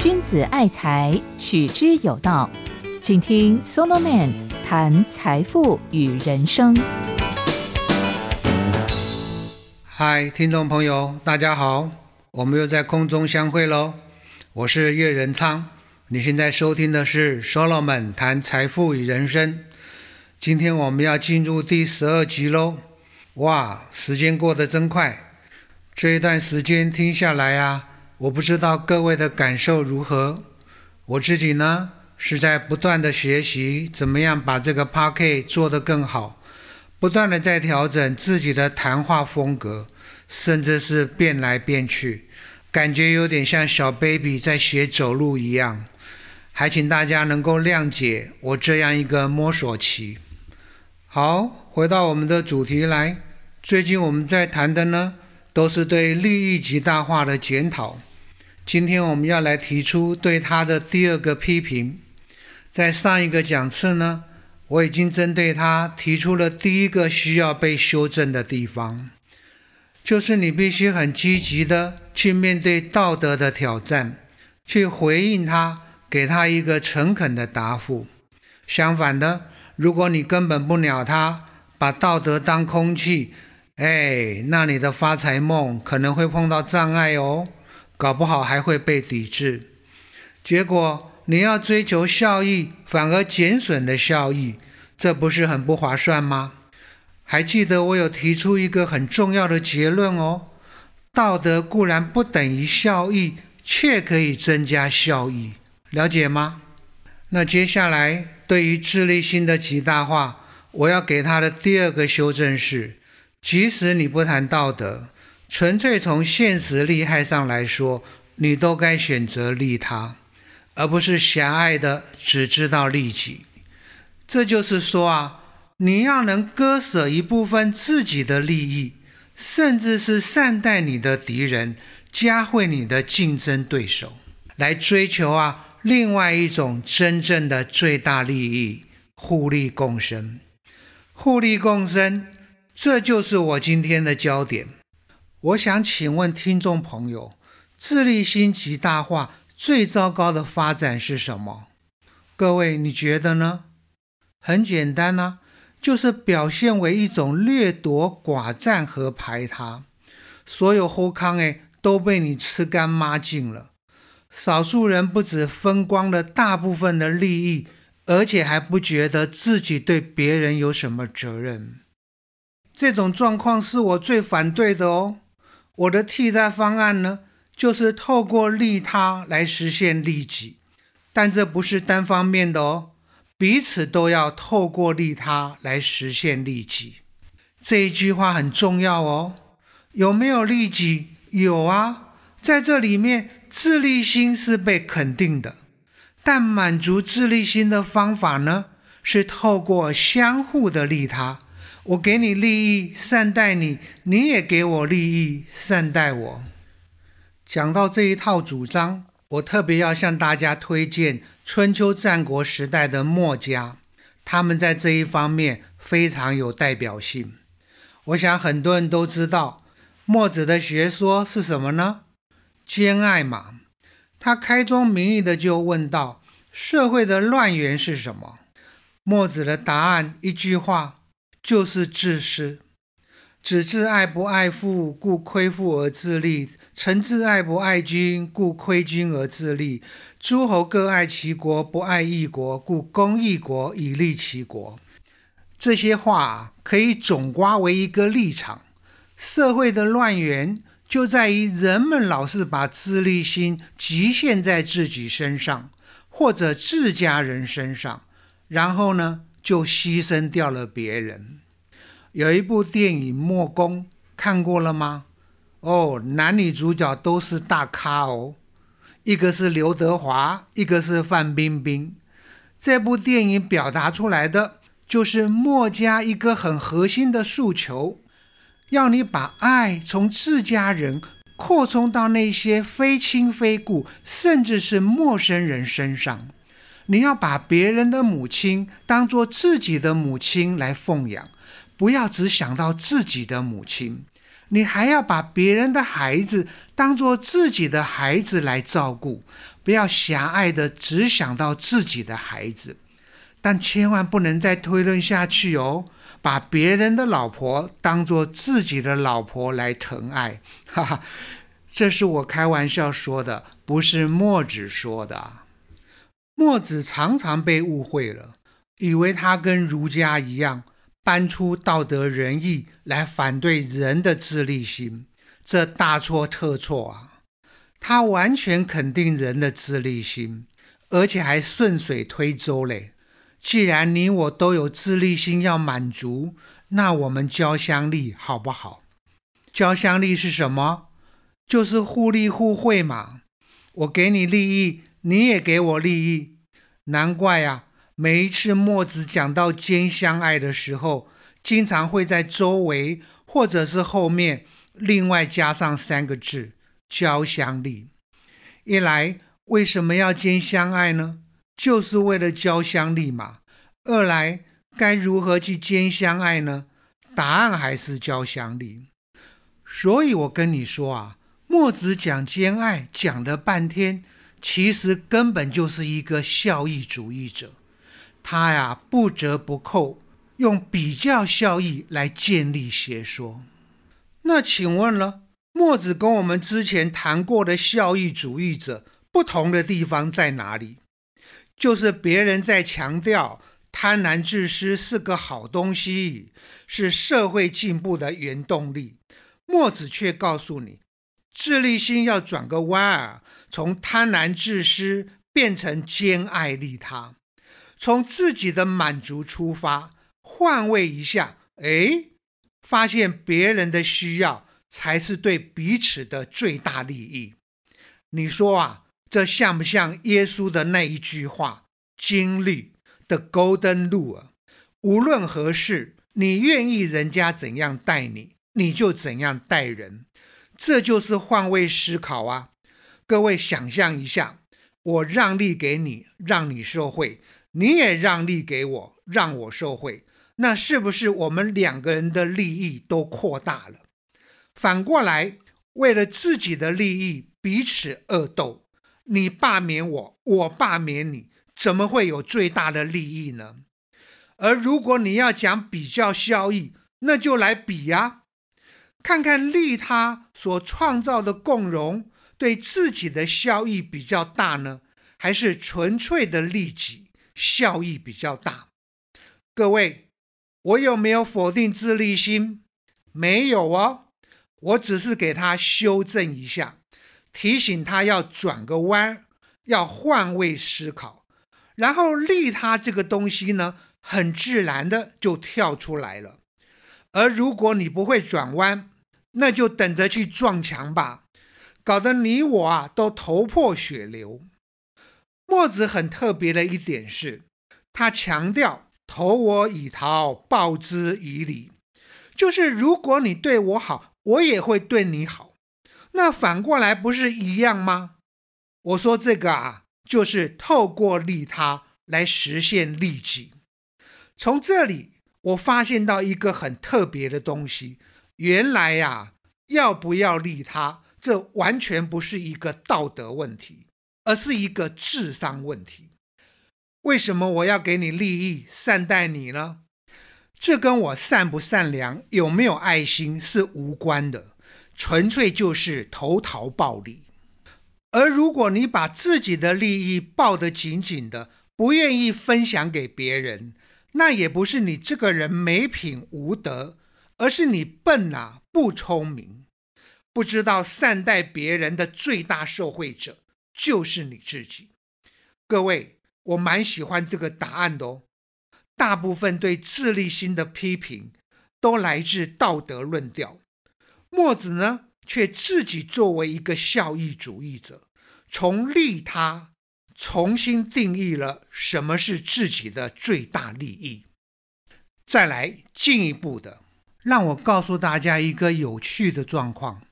君子爱财，取之有道。请听 Solomon 谈财富与人生。嗨，听众朋友，大家好，我们又在空中相会喽。我是岳仁昌，你现在收听的是 Solomon 谈财富与人生。今天我们要进入第十二集喽。哇，时间过得真快！这一段时间听下来啊。我不知道各位的感受如何，我自己呢是在不断的学习怎么样把这个 p a r k 做得更好，不断的在调整自己的谈话风格，甚至是变来变去，感觉有点像小 baby 在学走路一样，还请大家能够谅解我这样一个摸索期。好，回到我们的主题来，最近我们在谈的呢，都是对利益极大化的检讨。今天我们要来提出对他的第二个批评。在上一个讲次呢，我已经针对他提出了第一个需要被修正的地方，就是你必须很积极的去面对道德的挑战，去回应他，给他一个诚恳的答复。相反的，如果你根本不鸟他，把道德当空气，哎，那你的发财梦可能会碰到障碍哦。搞不好还会被抵制，结果你要追求效益，反而减损的效益，这不是很不划算吗？还记得我有提出一个很重要的结论哦：道德固然不等于效益，却可以增加效益，了解吗？那接下来对于智力心的极大化，我要给他的第二个修正是：即使你不谈道德。纯粹从现实利害上来说，你都该选择利他，而不是狭隘的只知道利己。这就是说啊，你要能割舍一部分自己的利益，甚至是善待你的敌人，加惠你的竞争对手，来追求啊另外一种真正的最大利益——互利共生。互利共生，这就是我今天的焦点。我想请问听众朋友，自利心极大化最糟糕的发展是什么？各位，你觉得呢？很简单呢，就是表现为一种掠夺、寡占和排他，所有后康哎都被你吃干抹净了。少数人不止分光了大部分的利益，而且还不觉得自己对别人有什么责任。这种状况是我最反对的哦。我的替代方案呢，就是透过利他来实现利己，但这不是单方面的哦，彼此都要透过利他来实现利己。这一句话很重要哦。有没有利己？有啊，在这里面，自利心是被肯定的，但满足自利心的方法呢，是透过相互的利他。我给你利益，善待你；你也给我利益，善待我。讲到这一套主张，我特别要向大家推荐春秋战国时代的墨家，他们在这一方面非常有代表性。我想很多人都知道，墨子的学说是什么呢？兼爱嘛。他开宗明义的就问道：社会的乱源是什么？墨子的答案一句话。就是自私，子自爱不爱父，故亏父而自立；臣自爱不爱君，故亏君而自立。诸侯各爱其国，不爱异国，故攻异国以利其国。这些话可以总刮为一个立场：社会的乱源就在于人们老是把自利心局限在自己身上，或者自家人身上，然后呢？就牺牲掉了别人。有一部电影《墨攻》，看过了吗？哦，男女主角都是大咖哦，一个是刘德华，一个是范冰冰。这部电影表达出来的就是墨家一个很核心的诉求：要你把爱从自家人扩充到那些非亲非故，甚至是陌生人身上。你要把别人的母亲当做自己的母亲来奉养，不要只想到自己的母亲。你还要把别人的孩子当做自己的孩子来照顾，不要狭隘的只想到自己的孩子。但千万不能再推论下去哦，把别人的老婆当做自己的老婆来疼爱，哈哈，这是我开玩笑说的，不是墨子说的。墨子常常被误会了，以为他跟儒家一样。搬出道德仁义来反对人的自立心，这大错特错啊！他完全肯定人的自立心，而且还顺水推舟嘞。既然你我都有自立心要满足，那我们交相利好不好？交相利是什么？就是互利互惠嘛。我给你利益，你也给我利益。难怪呀。每一次墨子讲到兼相爱的时候，经常会在周围或者是后面另外加上三个字“交相利”。一来，为什么要兼相爱呢？就是为了交相利嘛。二来，该如何去兼相爱呢？答案还是交相利。所以我跟你说啊，墨子讲兼爱讲了半天，其实根本就是一个效益主义者。他呀，不折不扣用比较效益来建立学说。那请问了，墨子跟我们之前谈过的效益主义者不同的地方在哪里？就是别人在强调贪婪自私是个好东西，是社会进步的原动力，墨子却告诉你，自立心要转个弯儿，从贪婪自私变成兼爱利他。从自己的满足出发，换位一下，哎，发现别人的需要才是对彼此的最大利益。你说啊，这像不像耶稣的那一句话？经律的 Golden Rule，无论何事，你愿意人家怎样待你，你就怎样待人。这就是换位思考啊！各位想象一下，我让利给你，让你受贿。你也让利给我，让我受贿，那是不是我们两个人的利益都扩大了？反过来，为了自己的利益彼此恶斗，你罢免我，我罢免你，怎么会有最大的利益呢？而如果你要讲比较效益，那就来比呀，看看利他所创造的共荣对自己的效益比较大呢，还是纯粹的利己？效益比较大，各位，我有没有否定自立心？没有哦，我只是给他修正一下，提醒他要转个弯，要换位思考，然后利他这个东西呢，很自然的就跳出来了。而如果你不会转弯，那就等着去撞墙吧，搞得你我啊都头破血流。墨子很特别的一点是，他强调“投我以桃，报之以李”，就是如果你对我好，我也会对你好。那反过来不是一样吗？我说这个啊，就是透过利他来实现利己。从这里我发现到一个很特别的东西，原来呀，要不要利他，这完全不是一个道德问题。而是一个智商问题。为什么我要给你利益、善待你呢？这跟我善不善良、有没有爱心是无关的，纯粹就是投桃报李。而如果你把自己的利益抱得紧紧的，不愿意分享给别人，那也不是你这个人没品无德，而是你笨啊，不聪明，不知道善待别人的最大受惠者。就是你自己，各位，我蛮喜欢这个答案的哦。大部分对自立心的批评都来自道德论调，墨子呢却自己作为一个效益主义者，从利他重新定义了什么是自己的最大利益。再来进一步的，让我告诉大家一个有趣的状况，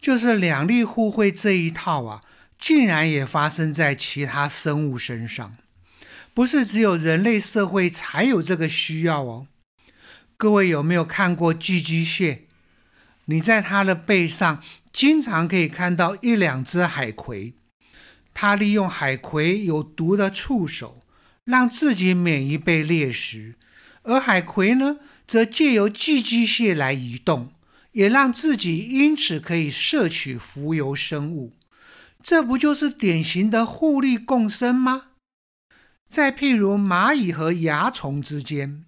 就是两利互惠这一套啊。竟然也发生在其他生物身上，不是只有人类社会才有这个需要哦。各位有没有看过寄居蟹？你在它的背上经常可以看到一两只海葵。它利用海葵有毒的触手，让自己免于被猎食；而海葵呢，则借由寄居蟹来移动，也让自己因此可以摄取浮游生物。这不就是典型的互利共生吗？再譬如蚂蚁和蚜虫之间，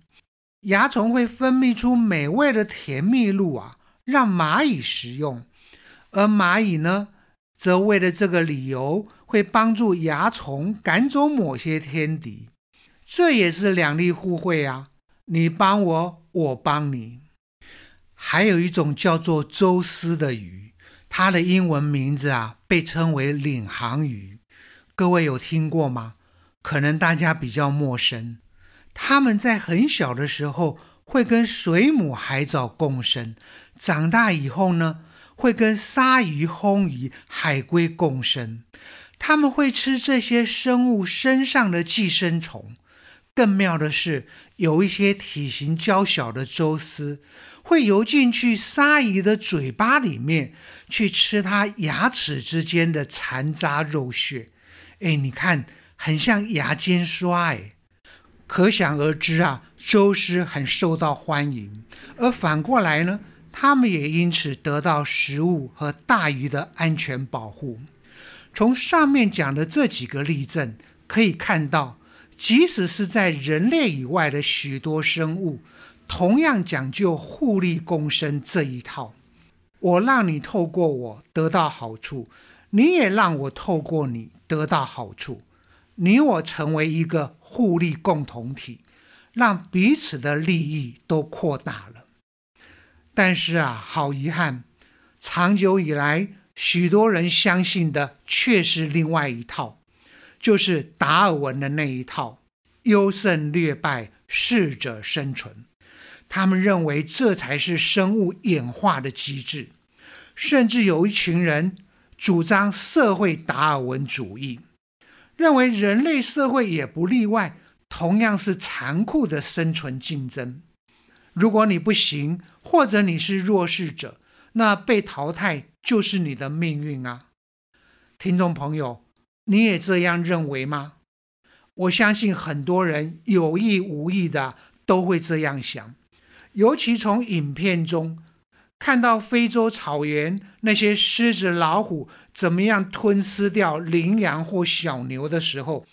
蚜虫会分泌出美味的甜蜜露啊，让蚂蚁食用；而蚂蚁呢，则为了这个理由，会帮助蚜虫赶走某些天敌。这也是两利互惠啊，你帮我，我帮你。还有一种叫做蛛丝的鱼。它的英文名字啊，被称为领航鱼。各位有听过吗？可能大家比较陌生。它们在很小的时候会跟水母海藻共生，长大以后呢，会跟鲨鱼、红鱼、海龟共生。它们会吃这些生物身上的寄生虫。更妙的是，有一些体型较小的蛛丝。会游进去鲨鱼的嘴巴里面去吃它牙齿之间的残渣肉屑，哎，你看很像牙尖刷，哎，可想而知啊，蛛丝很受到欢迎，而反过来呢，它们也因此得到食物和大鱼的安全保护。从上面讲的这几个例证可以看到，即使是在人类以外的许多生物。同样讲究互利共生这一套，我让你透过我得到好处，你也让我透过你得到好处，你我成为一个互利共同体，让彼此的利益都扩大了。但是啊，好遗憾，长久以来，许多人相信的却是另外一套，就是达尔文的那一套：优胜劣败，适者生存。他们认为这才是生物演化的机制，甚至有一群人主张社会达尔文主义，认为人类社会也不例外，同样是残酷的生存竞争。如果你不行，或者你是弱势者，那被淘汰就是你的命运啊！听众朋友，你也这样认为吗？我相信很多人有意无意的都会这样想。尤其从影片中看到非洲草原那些狮子、老虎怎么样吞噬掉羚羊或小牛的时候，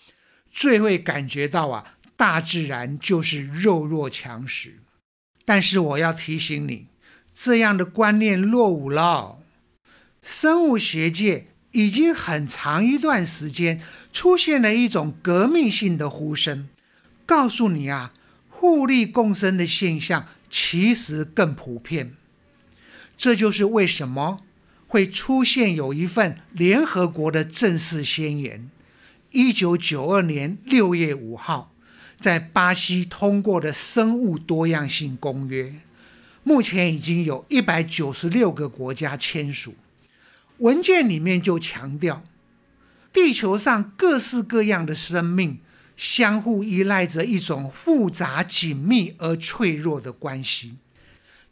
最会感觉到啊，大自然就是弱肉强食。但是我要提醒你，这样的观念落伍了。生物学界已经很长一段时间出现了一种革命性的呼声，告诉你啊，互利共生的现象。其实更普遍，这就是为什么会出现有一份联合国的正式宣言，一九九二年六月五号在巴西通过的《生物多样性公约》，目前已经有一百九十六个国家签署。文件里面就强调，地球上各式各样的生命。相互依赖着一种复杂、紧密而脆弱的关系，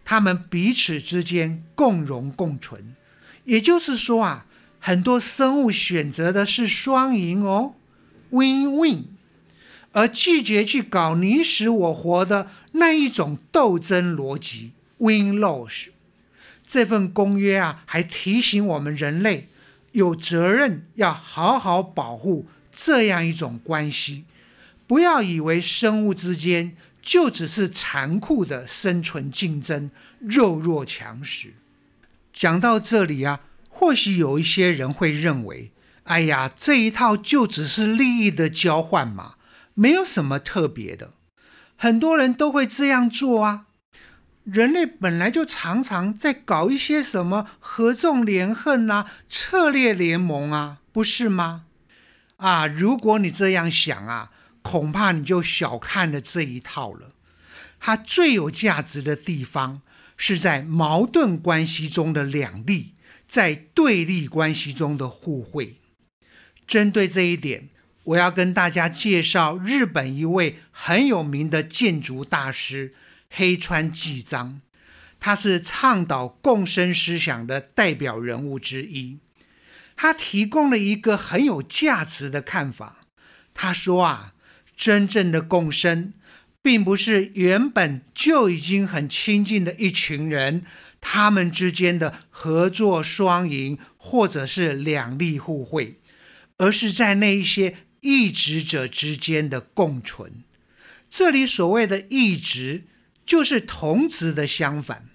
他们彼此之间共荣共存。也就是说啊，很多生物选择的是双赢哦，win-win，而拒绝去搞你死我活的那一种斗争逻辑，win-loss。这份公约啊，还提醒我们人类有责任要好好保护这样一种关系。不要以为生物之间就只是残酷的生存竞争、弱肉强食。讲到这里啊，或许有一些人会认为：“哎呀，这一套就只是利益的交换嘛，没有什么特别的。”很多人都会这样做啊。人类本来就常常在搞一些什么合纵连横啊、策略联盟啊，不是吗？啊，如果你这样想啊。恐怕你就小看了这一套了。它最有价值的地方是在矛盾关系中的两立，在对立关系中的互惠。针对这一点，我要跟大家介绍日本一位很有名的建筑大师黑川纪章。他是倡导共生思想的代表人物之一。他提供了一个很有价值的看法。他说啊，真正的共生，并不是原本就已经很亲近的一群人，他们之间的合作双赢，或者是两利互惠，而是在那一些异职者之间的共存。这里所谓的异职，就是同职的相反，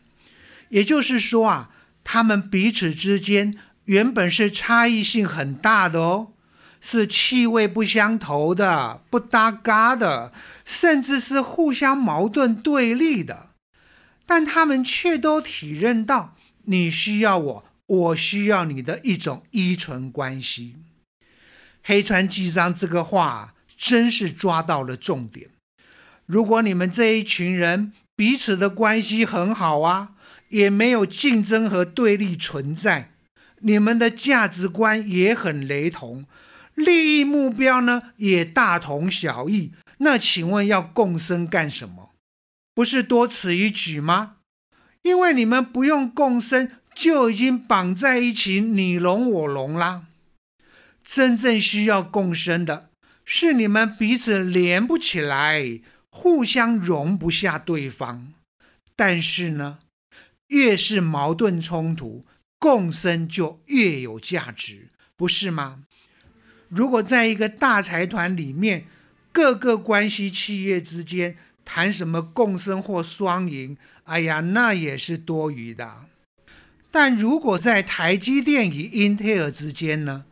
也就是说啊，他们彼此之间原本是差异性很大的哦。是气味不相投的、不搭嘎的，甚至是互相矛盾对立的，但他们却都体认到你需要我，我需要你的一种依存关系。黑川纪章这个话真是抓到了重点。如果你们这一群人彼此的关系很好啊，也没有竞争和对立存在，你们的价值观也很雷同。利益目标呢也大同小异，那请问要共生干什么？不是多此一举吗？因为你们不用共生，就已经绑在一起，你龙我龙啦。真正需要共生的是你们彼此连不起来，互相容不下对方。但是呢，越是矛盾冲突，共生就越有价值，不是吗？如果在一个大财团里面，各个关系企业之间谈什么共生或双赢，哎呀，那也是多余的。但如果在台积电与英特尔之间呢，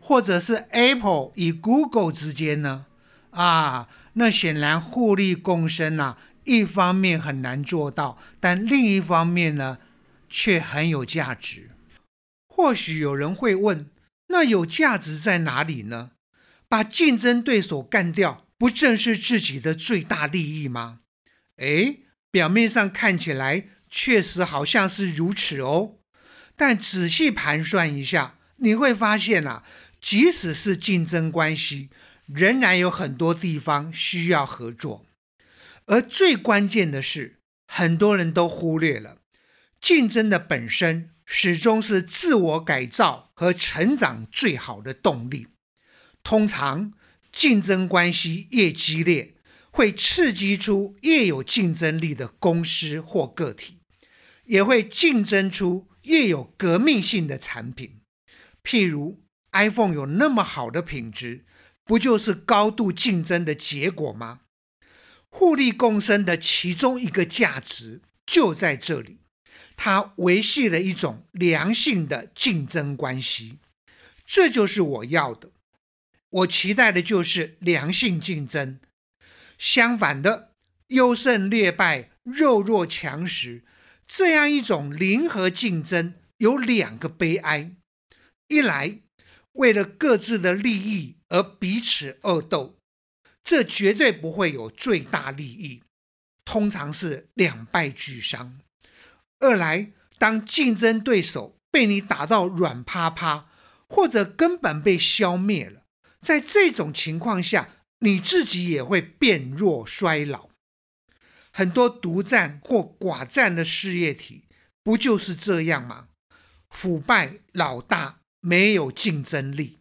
或者是 Apple 与 Google 之间呢，啊，那显然互利共生啊，一方面很难做到，但另一方面呢，却很有价值。或许有人会问。那有价值在哪里呢？把竞争对手干掉，不正是自己的最大利益吗？哎，表面上看起来确实好像是如此哦。但仔细盘算一下，你会发现啊，即使是竞争关系，仍然有很多地方需要合作。而最关键的是，很多人都忽略了竞争的本身。始终是自我改造和成长最好的动力。通常，竞争关系越激烈，会刺激出越有竞争力的公司或个体，也会竞争出越有革命性的产品。譬如，iPhone 有那么好的品质，不就是高度竞争的结果吗？互利共生的其中一个价值就在这里。它维系了一种良性的竞争关系，这就是我要的。我期待的就是良性竞争。相反的，优胜劣败、弱肉强食这样一种零和竞争，有两个悲哀：一来为了各自的利益而彼此恶斗，这绝对不会有最大利益，通常是两败俱伤。二来，当竞争对手被你打到软趴趴，或者根本被消灭了，在这种情况下，你自己也会变弱衰老。很多独占或寡占的事业体，不就是这样吗？腐败老大，没有竞争力。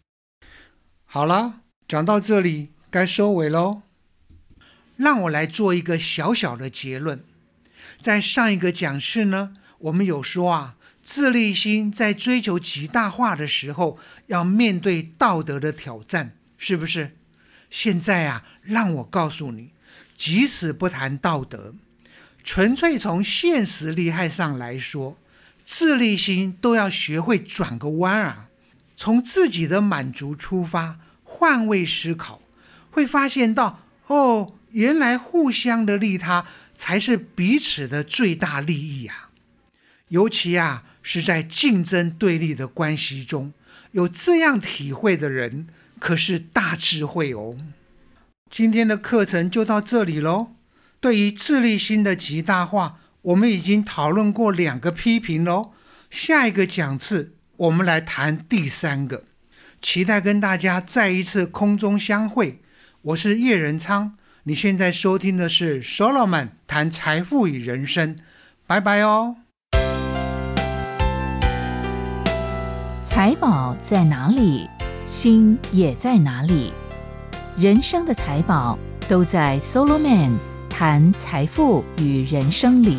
好了，讲到这里，该收尾喽。让我来做一个小小的结论。在上一个讲室呢，我们有说啊，自立心在追求极大化的时候，要面对道德的挑战，是不是？现在啊，让我告诉你，即使不谈道德，纯粹从现实利害上来说，自立心都要学会转个弯啊，从自己的满足出发，换位思考，会发现到哦，原来互相的利他。才是彼此的最大利益啊！尤其啊，是在竞争对立的关系中，有这样体会的人，可是大智慧哦。今天的课程就到这里喽。对于自立心的极大化，我们已经讨论过两个批评喽。下一个讲次，我们来谈第三个。期待跟大家再一次空中相会。我是叶仁昌。你现在收听的是 Solomon 谈财富与人生，拜拜哦。财宝在哪里，心也在哪里。人生的财宝都在 Solo Man 谈财富与人生里。